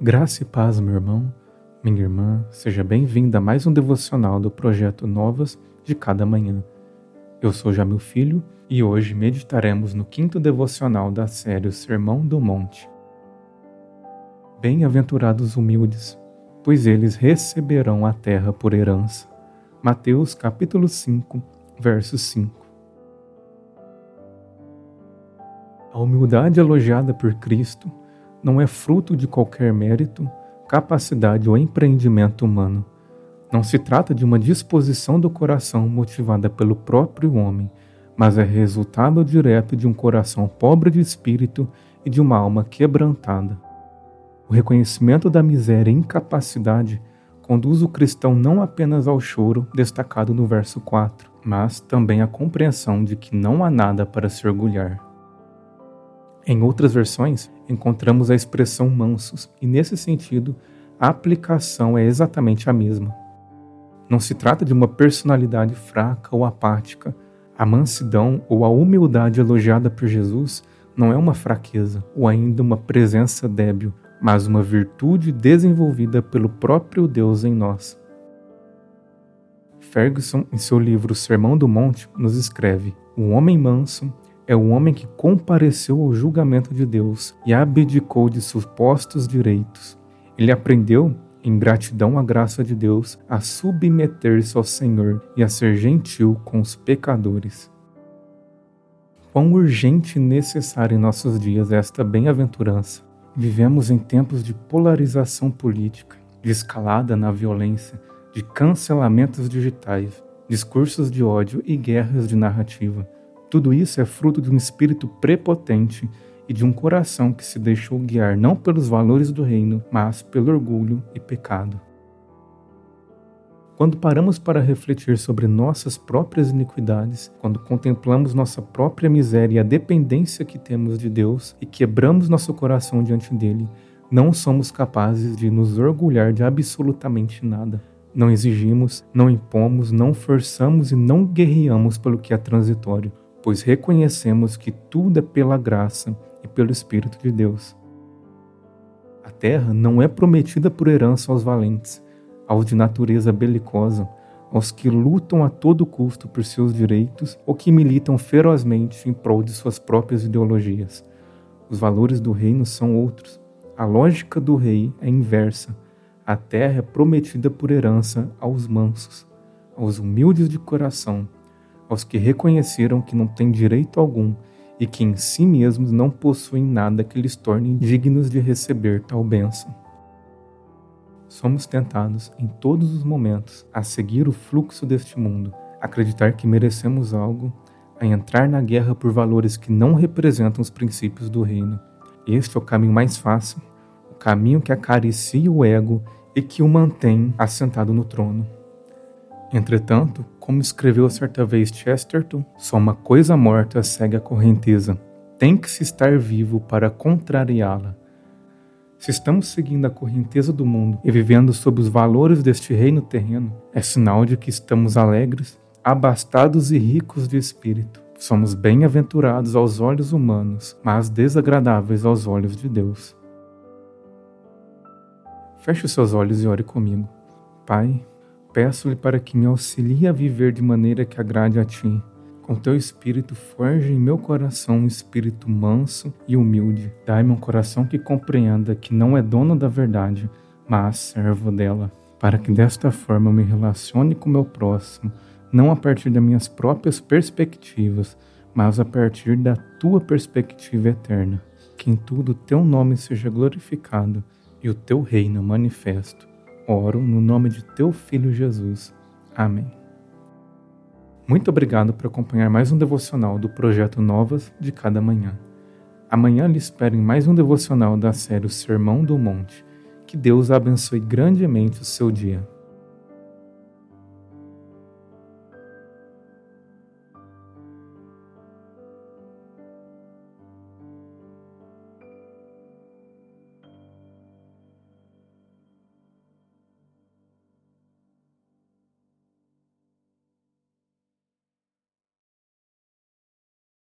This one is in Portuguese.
Graça e paz, meu irmão, minha irmã, seja bem-vinda a mais um devocional do projeto Novas de Cada Manhã. Eu sou Jamil Filho e hoje meditaremos no quinto devocional da série O Sermão do Monte. Bem-aventurados humildes, pois eles receberão a terra por herança. Mateus capítulo 5, verso 5. A humildade elogiada por Cristo não é fruto de qualquer mérito, capacidade ou empreendimento humano. Não se trata de uma disposição do coração motivada pelo próprio homem, mas é resultado direto de um coração pobre de espírito e de uma alma quebrantada. O reconhecimento da miséria e incapacidade conduz o cristão não apenas ao choro, destacado no verso 4, mas também à compreensão de que não há nada para se orgulhar. Em outras versões, encontramos a expressão mansos, e nesse sentido, a aplicação é exatamente a mesma. Não se trata de uma personalidade fraca ou apática. A mansidão ou a humildade elogiada por Jesus não é uma fraqueza ou ainda uma presença débil, mas uma virtude desenvolvida pelo próprio Deus em nós. Ferguson, em seu livro Sermão do Monte, nos escreve: O homem manso é o homem que compareceu ao julgamento de Deus e abdicou de supostos direitos. Ele aprendeu, em gratidão à graça de Deus, a submeter-se ao Senhor e a ser gentil com os pecadores. Quão urgente e necessária em nossos dias é esta bem-aventurança. Vivemos em tempos de polarização política, de escalada na violência, de cancelamentos digitais, discursos de ódio e guerras de narrativa tudo isso é fruto de um espírito prepotente e de um coração que se deixou guiar não pelos valores do reino, mas pelo orgulho e pecado. Quando paramos para refletir sobre nossas próprias iniquidades, quando contemplamos nossa própria miséria e a dependência que temos de Deus e quebramos nosso coração diante dele, não somos capazes de nos orgulhar de absolutamente nada. Não exigimos, não impomos, não forçamos e não guerreamos pelo que é transitório, pois reconhecemos que tudo é pela graça e pelo Espírito de Deus. A terra não é prometida por herança aos valentes, aos de natureza belicosa, aos que lutam a todo custo por seus direitos ou que militam ferozmente em prol de suas próprias ideologias. Os valores do reino são outros. A lógica do rei é inversa. A terra é prometida por herança aos mansos, aos humildes de coração, aos que reconheceram que não têm direito algum e que em si mesmos não possuem nada que lhes torne dignos de receber tal bênção. Somos tentados em todos os momentos a seguir o fluxo deste mundo, acreditar que merecemos algo, a entrar na guerra por valores que não representam os princípios do reino. Este é o caminho mais fácil, o caminho que acaricia o ego e que o mantém assentado no trono. Entretanto, como escreveu certa vez Chesterton, só uma coisa morta segue a correnteza. Tem que se estar vivo para contrariá-la. Se estamos seguindo a correnteza do mundo e vivendo sob os valores deste reino terreno, é sinal de que estamos alegres, abastados e ricos de espírito. Somos bem-aventurados aos olhos humanos, mas desagradáveis aos olhos de Deus. Feche os seus olhos e ore comigo. Pai, Peço-lhe para que me auxilie a viver de maneira que agrade a ti. Com teu espírito, forge em meu coração um espírito manso e humilde. Dai-me um coração que compreenda que não é dono da verdade, mas servo dela, para que desta forma eu me relacione com meu próximo, não a partir das minhas próprias perspectivas, mas a partir da tua perspectiva eterna. Que em tudo teu nome seja glorificado e o teu reino manifesto Oro no nome de teu filho Jesus. Amém. Muito obrigado por acompanhar mais um devocional do projeto Novas de Cada Manhã. Amanhã lhe espero em mais um devocional da série o Sermão do Monte. Que Deus abençoe grandemente o seu dia.